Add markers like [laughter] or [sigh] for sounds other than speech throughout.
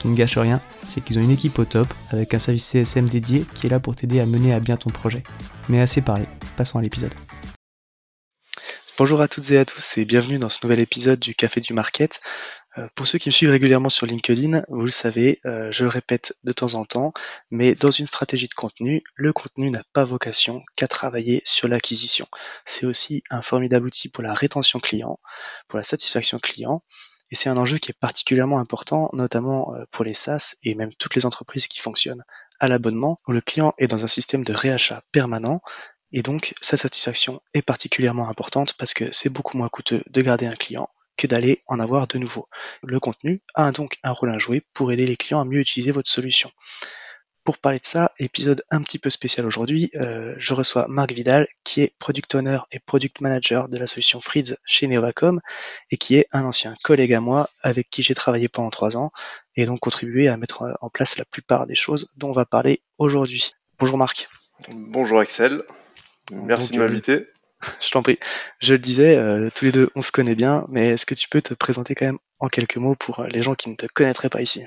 Qui ne gâche rien, c'est qu'ils ont une équipe au top avec un service CSM dédié qui est là pour t'aider à mener à bien ton projet. Mais assez parlé, passons à l'épisode. Bonjour à toutes et à tous et bienvenue dans ce nouvel épisode du Café du Market. Euh, pour ceux qui me suivent régulièrement sur LinkedIn, vous le savez, euh, je le répète de temps en temps, mais dans une stratégie de contenu, le contenu n'a pas vocation qu'à travailler sur l'acquisition. C'est aussi un formidable outil pour la rétention client, pour la satisfaction client, et c'est un enjeu qui est particulièrement important, notamment euh, pour les SaaS et même toutes les entreprises qui fonctionnent à l'abonnement, où le client est dans un système de réachat permanent, et donc sa satisfaction est particulièrement importante parce que c'est beaucoup moins coûteux de garder un client que d'aller en avoir de nouveau. Le contenu a donc un rôle à jouer pour aider les clients à mieux utiliser votre solution. Pour parler de ça, épisode un petit peu spécial aujourd'hui, euh, je reçois Marc Vidal, qui est Product Owner et Product Manager de la solution Frids chez Neovacom, et qui est un ancien collègue à moi avec qui j'ai travaillé pendant trois ans, et donc contribué à mettre en place la plupart des choses dont on va parler aujourd'hui. Bonjour Marc. Bonjour Axel, merci de m'inviter. [laughs] Je t'en prie. Je le disais, euh, tous les deux, on se connaît bien, mais est-ce que tu peux te présenter quand même en quelques mots pour les gens qui ne te connaîtraient pas ici?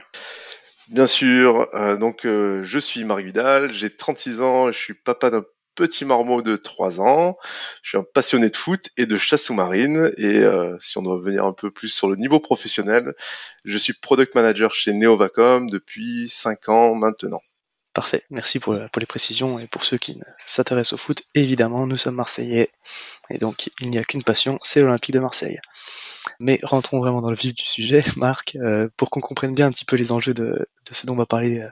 Bien sûr. Euh, donc, je suis Marc Vidal, j'ai 36 ans, je suis papa d'un petit marmot de 3 ans. Je suis un passionné de foot et de chasse sous-marine. Et si on doit venir un peu plus sur le niveau professionnel, je suis product manager chez Neovacom depuis 5 ans maintenant. Parfait, merci pour, pour, les précisions et pour ceux qui s'intéressent au foot, évidemment, nous sommes Marseillais et donc il n'y a qu'une passion, c'est l'Olympique de Marseille. Mais rentrons vraiment dans le vif du sujet, [laughs] Marc, euh, pour qu'on comprenne bien un petit peu les enjeux de, ce dont on va parler euh,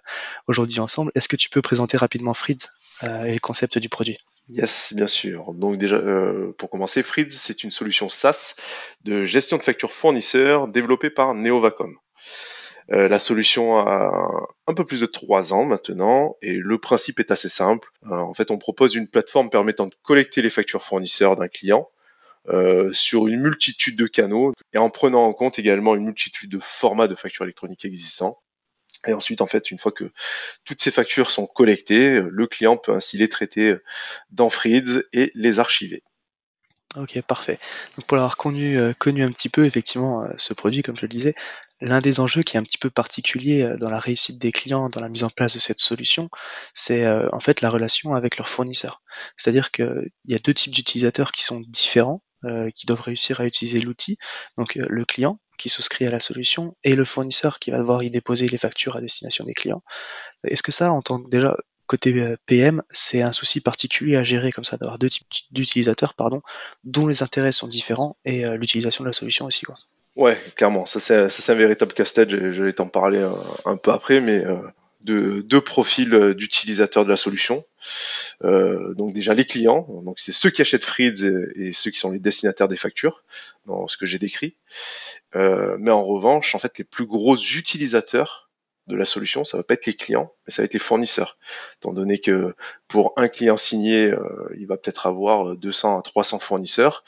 aujourd'hui ensemble, est-ce que tu peux présenter rapidement Fritz euh, et le concept du produit? Yes, bien sûr. Donc déjà, euh, pour commencer, Fritz, c'est une solution SaaS de gestion de factures fournisseurs développée par Neovacom. Euh, la solution a un peu plus de trois ans maintenant et le principe est assez simple. Euh, en fait, on propose une plateforme permettant de collecter les factures fournisseurs d'un client euh, sur une multitude de canaux et en prenant en compte également une multitude de formats de factures électroniques existants. Et ensuite, en fait, une fois que toutes ces factures sont collectées, le client peut ainsi les traiter dans Frids et les archiver. Ok, parfait. Donc pour l'avoir connu, euh, connu un petit peu, effectivement, euh, ce produit, comme je le disais, l'un des enjeux qui est un petit peu particulier euh, dans la réussite des clients, dans la mise en place de cette solution, c'est en fait la relation avec leurs fournisseurs. C'est-à-dire qu'il y a deux types d'utilisateurs qui sont différents, qui doivent réussir à utiliser l'outil. Donc le client qui souscrit à la solution et le fournisseur qui va devoir y déposer les factures à destination des clients. Est-ce que ça, en tant que déjà côté euh, PM, c'est un souci particulier à gérer comme ça, d'avoir deux types d'utilisateurs, pardon, dont les intérêts sont différents et euh, l'utilisation de la solution aussi, quoi. Ouais, clairement, ça c'est un véritable casse-tête. Je, vais t'en parler euh, un, peu après, mais de deux profils d'utilisateurs de la solution. donc déjà les clients, donc c'est ceux qui achètent Frids et, ceux qui sont les destinataires des factures, dans ce que j'ai décrit. mais en revanche, en fait, les plus gros utilisateurs de la solution, ça va pas être les clients, mais ça va être les fournisseurs. Étant donné que pour un client signé, euh, il va peut-être avoir 200 à 300 fournisseurs,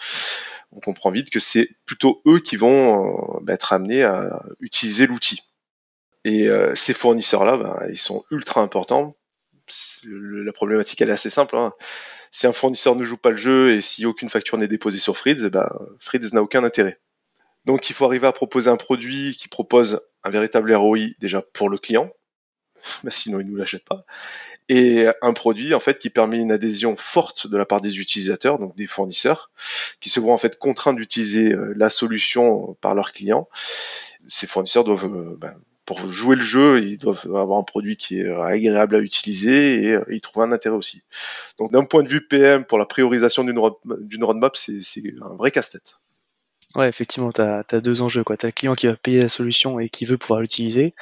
on comprend vite que c'est plutôt eux qui vont euh, bah, être amenés à utiliser l'outil. Et euh, ces fournisseurs-là, bah, ils sont ultra importants la problématique elle est assez simple. Hein. Si un fournisseur ne joue pas le jeu et si aucune facture n'est déposée sur Fritz, bah, Fritz n'a aucun intérêt. Donc il faut arriver à proposer un produit qui propose un véritable ROI déjà pour le client, [laughs] bah, sinon il ne nous l'achète pas, et un produit en fait qui permet une adhésion forte de la part des utilisateurs, donc des fournisseurs, qui se voient en fait contraints d'utiliser euh, la solution par leurs clients. Ces fournisseurs doivent euh, bah, pour jouer le jeu, ils doivent avoir un produit qui est agréable à utiliser et, y trouver un intérêt aussi. Donc d'un point de vue PM, pour la priorisation d'une roadmap, c'est un vrai casse-tête. Ouais, effectivement, tu as, deux enjeux. Tu as le client qui va payer la solution et qui veut pouvoir l'utiliser,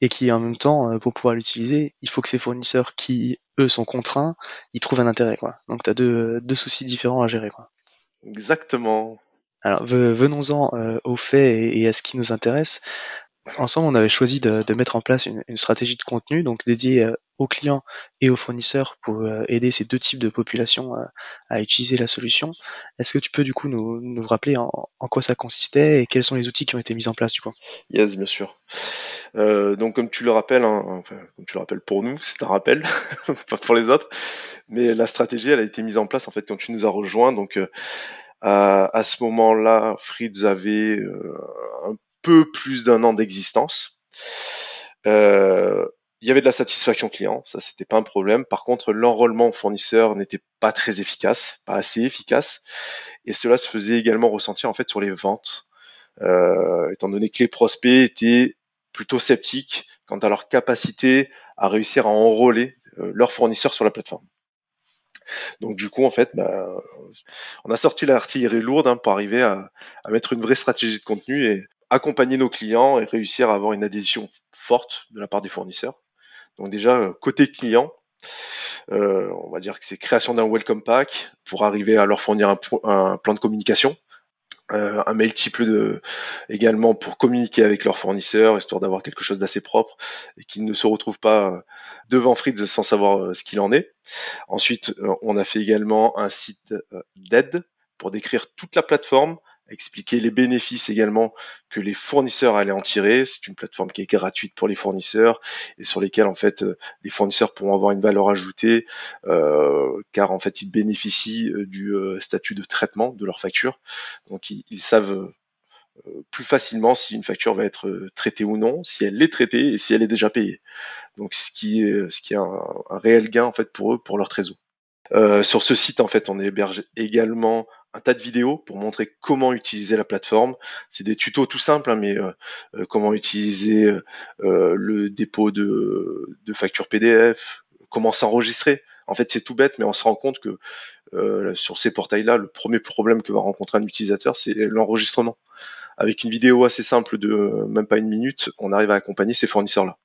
et qui en même temps, euh, pour pouvoir l'utiliser, il faut que ces fournisseurs qui, eux, sont contraints, ils trouvent un intérêt. Quoi. Donc tu as deux, deux soucis différents à gérer. Quoi. Exactement. Alors venons-en euh, aux faits et, à ce qui nous intéresse. Ensemble, on avait choisi de, mettre en place une, stratégie de contenu, donc dédiée euh, aux clients et aux fournisseurs pour euh, aider ces deux types de populations euh, à, utiliser la solution. Est-ce que tu peux du coup nous, rappeler en, quoi ça consistait et quels sont les outils qui ont été mis en place du coup? Yes, bien sûr. donc comme tu le rappelles, hein, enfin, comme tu le rappelles pour nous, c'est un rappel, [laughs] pas pour les autres, mais la stratégie elle a été mise en place en fait quand tu nous as rejoint. Donc à, ce moment-là, Fritz avait peu plus d'un an d'existence. Euh, il y avait de la satisfaction client, ça c'était pas un problème. Par contre, l'enrôlement fournisseur n'était pas très efficace, pas assez efficace, et cela se faisait également ressentir en fait sur les ventes, euh, étant donné que les prospects étaient plutôt sceptiques quant à leur capacité à réussir à enrôler euh, leurs fournisseurs sur la plateforme. Donc du coup, en fait, bah, on a sorti l'artillerie lourde hein, pour arriver à, à, mettre une vraie stratégie de contenu et accompagner nos clients et réussir à avoir une adhésion forte de la part des fournisseurs. Donc déjà, euh, côté client, euh, on va dire que c'est création d'un welcome pack pour arriver à leur fournir un, plan de communication, euh, un mail type de, également pour communiquer avec leurs fournisseurs, histoire d'avoir quelque chose d'assez propre et qu'ils ne se retrouvent pas devant Fritz sans savoir ce qu'il en est. Ensuite, on a fait également un site d'aide pour décrire toute la plateforme, expliquer les bénéfices également que les fournisseurs allaient en tirer. C'est une plateforme qui est gratuite pour les fournisseurs et sur lesquels en fait euh, les fournisseurs pourront avoir une valeur ajoutée euh, car en fait ils bénéficient euh, du statut de traitement de leur facture. Donc ils, savent plus facilement si une facture va être traitée ou non, si elle est traitée et si elle est déjà payée. Donc ce qui est un, réel gain en fait pour eux pour leur trésor. Sur ce site, en fait, on héberge également un tas de vidéos pour montrer comment utiliser la plateforme. C'est des tutos tout simples, hein, mais euh, euh, comment utiliser le dépôt de, de factures PDF, comment s'enregistrer. En fait, c'est tout bête, mais on se rend compte que sur ces portails-là, le premier problème que va rencontrer un utilisateur, c'est l'enregistrement. Avec une vidéo assez simple de même pas une minute, on arrive à accompagner ces fournisseurs-là.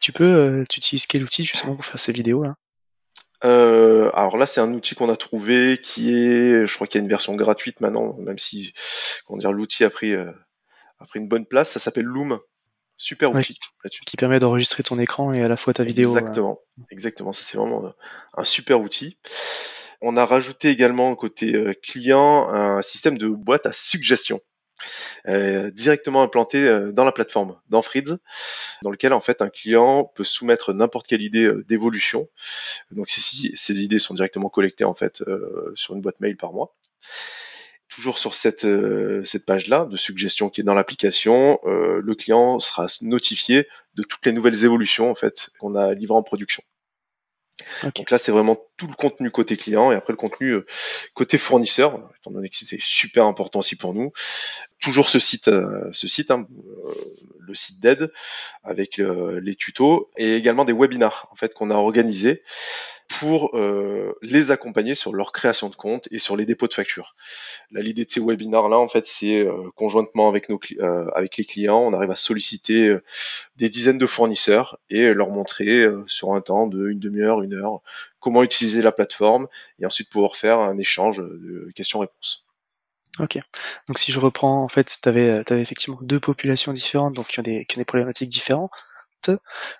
Tu peux, tu utilises quel outil justement pour faire ces vidéos-là? Euh, alors là, c'est un outil qu'on a trouvé qui est, je crois qu'il y a une version gratuite maintenant, même si, comment dire, l'outil a pris, euh, a pris une bonne place. Ça s'appelle Loom. Super outil. qui permet d'enregistrer ton écran et à la fois ta vidéo. Exactement. Exactement. Ça, c'est vraiment un super outil. On a rajouté également côté euh, client un système de boîte à suggestions. Euh, directement implanté euh, dans la plateforme, dans Frids, dans lequel en fait un client peut soumettre n'importe quelle idée euh, d'évolution. Donc ces, ces, idées sont directement collectées en fait sur une boîte mail par mois toujours sur cette, cette page-là de suggestion qui est dans l'application, le client sera notifié de toutes les nouvelles évolutions en fait qu'on a livrées en production. Donc là, c'est vraiment tout le contenu côté client et après le contenu côté fournisseur, étant donné que c'était super important aussi pour nous. Toujours ce site, euh, ce site, hein, euh, le site d'aide avec les tutos et également des webinars en fait qu'on a organisés pour euh, les accompagner sur leur création de compte et sur les dépôts de factures. L'idée de ces webinars là, en fait, c'est euh, conjointement avec nos euh, avec les clients, on arrive à solliciter des dizaines de fournisseurs et leur montrer sur un temps de une demi-heure, une heure, comment utiliser la plateforme et ensuite pouvoir faire un échange de questions-réponses. Ok. Donc si je reprends, en fait, tu avais, effectivement deux populations différentes, donc qui ont des, qui ont des problématiques différentes.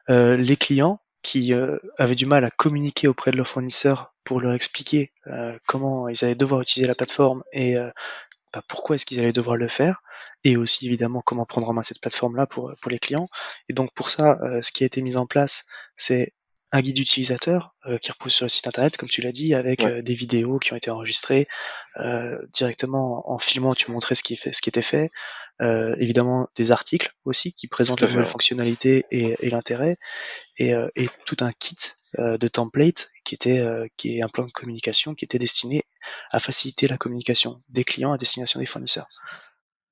les clients, qui euh, avaient du mal à communiquer auprès de leurs fournisseurs pour leur expliquer euh, comment ils allaient devoir utiliser la plateforme et euh, bah, pourquoi est-ce qu'ils allaient devoir le faire, et aussi évidemment comment prendre en main cette plateforme-là pour, pour les clients. Et donc pour ça, ce qui a été mis en place, c'est un guide utilisateur qui repose sur le site internet, comme tu l'as dit, avec des vidéos qui ont été enregistrées directement en filmant. Tu montrais ce qui, fait, ce qui était fait. évidemment, des articles aussi qui présentent les nouvelles fonctionnalités et, et l'intérêt, et, et, tout un kit de templates qui était qui est un plan de communication qui était destiné à faciliter la communication des clients à destination des fournisseurs.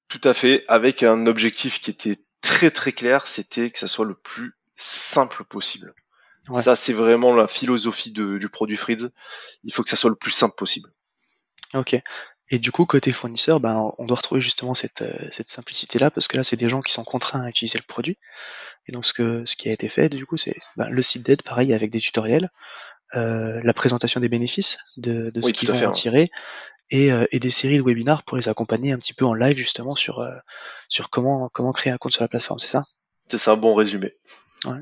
Tout à fait, avec un objectif qui était très très clair, c'était que ça soit le plus simple possible. Ça, c'est vraiment la philosophie du produit Fritz. Il faut que ça soit le plus simple possible. Ok. Et du coup, côté fournisseur, ben, on doit retrouver justement cette, euh, cette simplicité-là, parce que là, c'est des gens qui sont contraints à utiliser le produit. Et donc, ce, que, ce qui a été fait, du coup, c'est ben, le site d'aide, pareil, avec des tutoriels, euh, la présentation des bénéfices de, de ce qu'ils vont en tirer, et, euh, et, des séries de webinars pour les accompagner un petit peu en live, justement, sur, sur comment, comment créer un compte sur la plateforme, c'est ça? C'est ça, un bon résumé.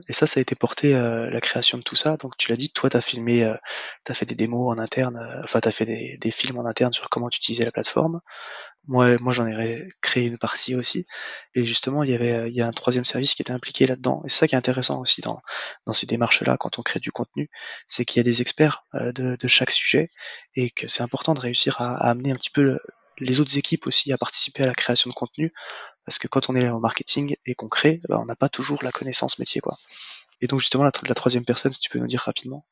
Et ça, ça a été porté, euh, la création de tout ça. Donc tu l'as dit, toi, tu as filmé, euh, fait des démos en interne, euh, enfin, tu as fait des, films en interne sur comment tu utilisais la plateforme. Moi, moi j'en ai créé une partie aussi. Et justement, il y avait il y a un troisième service qui était impliqué là-dedans. Et c'est ça qui est intéressant aussi dans, dans ces démarches-là, quand on crée du contenu, c'est qu'il y a des experts de, de, chaque sujet et que c'est important de réussir à, à amener un petit peu les autres équipes aussi à participer à la création de contenu parce que quand on est au marketing et qu'on crée, bah, on n'a pas toujours la connaissance métier, quoi. Et donc justement, la, la troisième personne, si tu peux nous dire rapidement.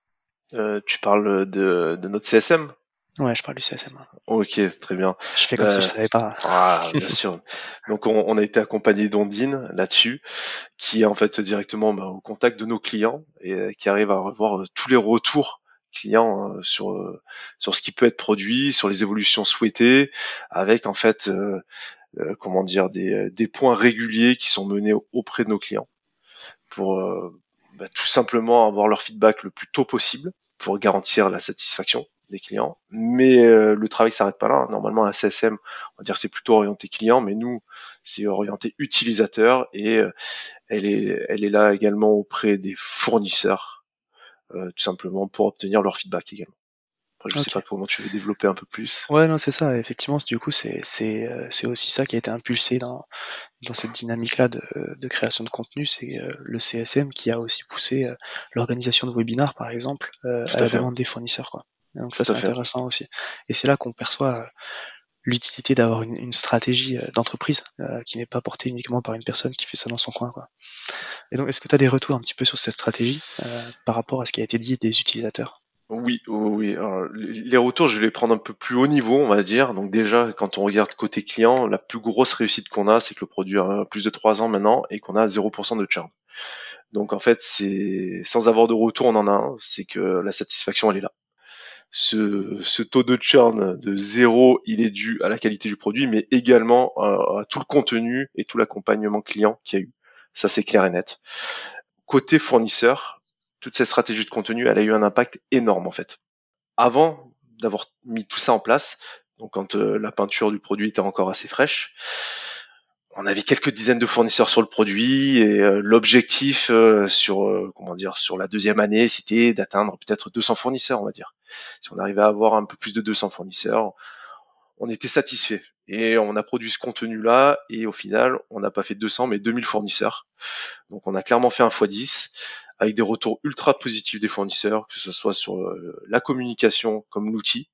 Euh, tu parles de, de, notre CSM Ouais, je parle du CSM. Ok, très bien. Je fais comme si je euh, savais pas. Ah, [laughs] bien sûr. Donc on, on, a été accompagné d'Ondine là-dessus, qui est en fait directement bah, au contact de nos clients et euh, qui arrive à revoir euh, tous les retours clients sur sur ce qui peut être produit, sur les évolutions souhaitées, avec en fait euh, comment dire des, euh, des, points réguliers qui sont menés auprès de nos clients pour euh, bah, tout simplement avoir leur feedback le plus tôt possible pour garantir la satisfaction des clients. Mais le travail s'arrête pas là. Normalement, un CSM, on va dire c'est plutôt orienté client, mais nous, c'est orienté utilisateur et elle est, elle est là également auprès des fournisseurs, tout simplement pour obtenir leur feedback également je sais pas comment tu veux développer un peu plus. Ouais, non, c'est ça. Effectivement, du coup, c'est c'est euh, c'est aussi ça qui a été impulsé dans dans cette dynamique-là de, de création de contenu. C'est euh, le CSM qui a aussi poussé euh, l'organisation de webinars, par exemple, à, la demande des fournisseurs, quoi. donc ça, c'est intéressant aussi. Et c'est là qu'on perçoit l'utilité d'avoir une, une, stratégie d'entreprise qui n'est pas portée uniquement par une personne qui fait ça dans son coin, quoi. Et donc, est-ce que tu as des retours un petit peu sur cette stratégie par rapport à ce qui a été dit des utilisateurs? Oui, oui, les retours, je vais les prendre un peu plus haut niveau, on va dire. Donc déjà, quand on regarde côté client, la plus grosse réussite qu'on a, c'est que le produit a plus de 3 ans maintenant et qu'on a 0% de churn. Donc en fait, c'est sans avoir de retour, on en a un, c'est que la satisfaction, elle est là. Ce, taux de churn de zéro, il est dû à la qualité du produit, mais également à tout le contenu et tout l'accompagnement client qu'il y a eu. Ça, c'est clair et net. Côté fournisseur, toute cette stratégie de contenu, elle a eu un impact énorme en fait. Avant d'avoir mis tout ça en place, donc quand euh, la peinture du produit était encore assez fraîche, on avait quelques dizaines de fournisseurs sur le produit et euh, l'objectif euh, sur comment dire sur la deuxième année, c'était d'atteindre peut-être 200 fournisseurs, on va dire. Si on arrivait à avoir un peu plus de 200 fournisseurs, on était satisfait. Et on a produit ce contenu-là, et au final, on n'a pas fait 200, mais 2000 fournisseurs. Donc on a clairement fait un x10 avec des retours ultra positifs des fournisseurs, que ce soit sur euh, la communication comme l'outil.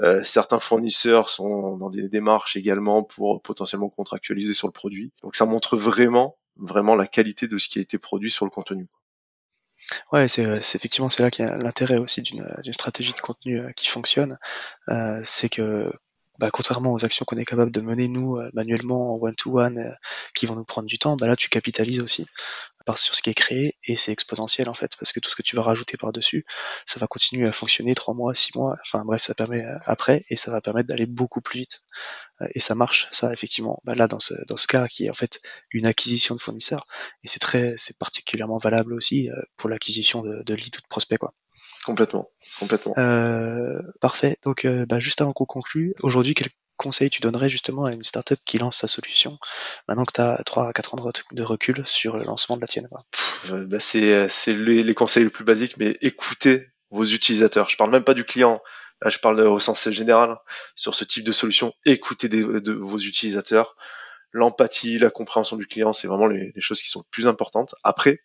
Euh, certains fournisseurs sont dans des démarches également pour potentiellement contractualiser sur le produit. Donc ça montre vraiment, vraiment la qualité de ce qui a été produit sur le contenu. Ouais, c'est effectivement c'est là qu'il y a l'intérêt aussi d'une stratégie de contenu euh, qui fonctionne. c'est que bah, contrairement aux actions qu'on est capable de mener nous euh, manuellement en one-to-one euh, qui vont nous prendre du temps, bah là tu capitalises aussi sur ce qui est créé et c'est exponentiel en fait parce que tout ce que tu vas rajouter par-dessus, ça va continuer à fonctionner trois mois, six mois, enfin bref, ça permet euh, après et ça va permettre d'aller beaucoup plus vite et ça marche ça effectivement. Bah, là dans ce dans ce cas qui est en fait une acquisition de fournisseurs et c'est très c'est particulièrement valable aussi pour l'acquisition de, de leads ou de prospects quoi. Complètement, complètement. Euh, parfait. Donc, euh, bah, juste avant qu'on conclue, aujourd'hui, quel conseil tu donnerais justement à une startup qui lance sa solution maintenant que tu as 3 à 4 ans de recul sur le lancement de la tienne bah, C'est les, les, conseils les plus basiques, mais écoutez vos utilisateurs. Je parle même pas du client, là je parle au sens général sur ce type de solution. Écoutez de vos utilisateurs. L'empathie, la compréhension du client, c'est vraiment les, les choses qui sont les plus importantes. Après,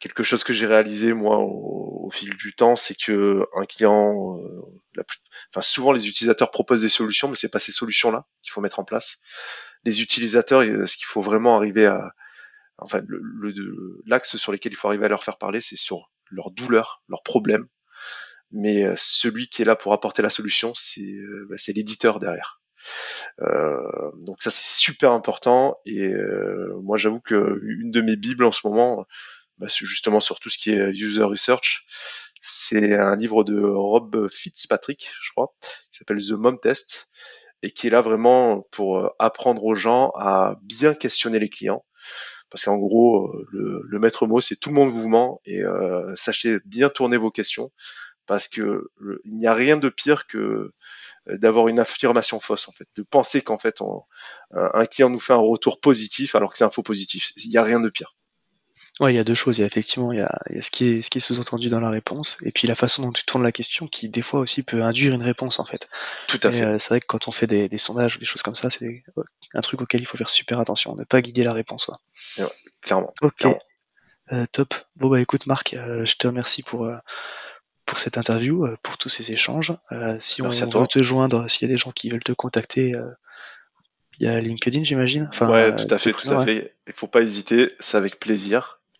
quelque chose que j'ai réalisé moi au, fil du temps, c'est que un client, euh, enfin souvent les utilisateurs proposent des solutions, mais c'est pas ces solutions-là qu'il faut mettre en place. Les utilisateurs, ce qu'il faut vraiment arriver à, enfin l'axe sur lequel il faut arriver à leur faire parler, c'est sur leur douleur, leurs problèmes. Mais euh, celui qui est là pour apporter la solution, c'est euh, bah, l'éditeur derrière. Euh, donc ça c'est super important et moi j'avoue que une de mes bibles en ce moment bah, justement sur tout ce qui est user research. C'est un livre de Rob Fitzpatrick, je crois, qui s'appelle The Mom Test, et qui est là vraiment pour euh, apprendre aux gens à bien questionner les clients. Parce qu'en gros, euh, le, maître mot, c'est tout le monde vous ment et euh, sachez bien tourner vos questions parce que il n'y a rien de pire que d'avoir une affirmation fausse en fait, de penser qu'en fait un client nous fait un retour positif alors que c'est un faux positif. Il n'y a rien de pire. Ouais, il y a deux choses. Il y a effectivement il y a, il y a ce qui est, ce qui est sous-entendu dans la réponse, et puis la façon dont tu tournes la question, qui des fois aussi peut induire une réponse en fait. Tout à fait. Euh, c'est vrai que quand on fait des, des, sondages ou des choses comme ça, c'est un truc auquel il faut faire super attention, ne pas guider la réponse. Ouais, clairement. Ok. Euh, top. Bon bah écoute Marc, euh, je te remercie pour pour cette interview, pour tous ces échanges. si on veut te joindre, s'il y a des gens qui veulent te contacter, il y a LinkedIn, j'imagine. Enfin, ouais, tout à fait, tout à fait. Il faut pas hésiter, c'est avec plaisir.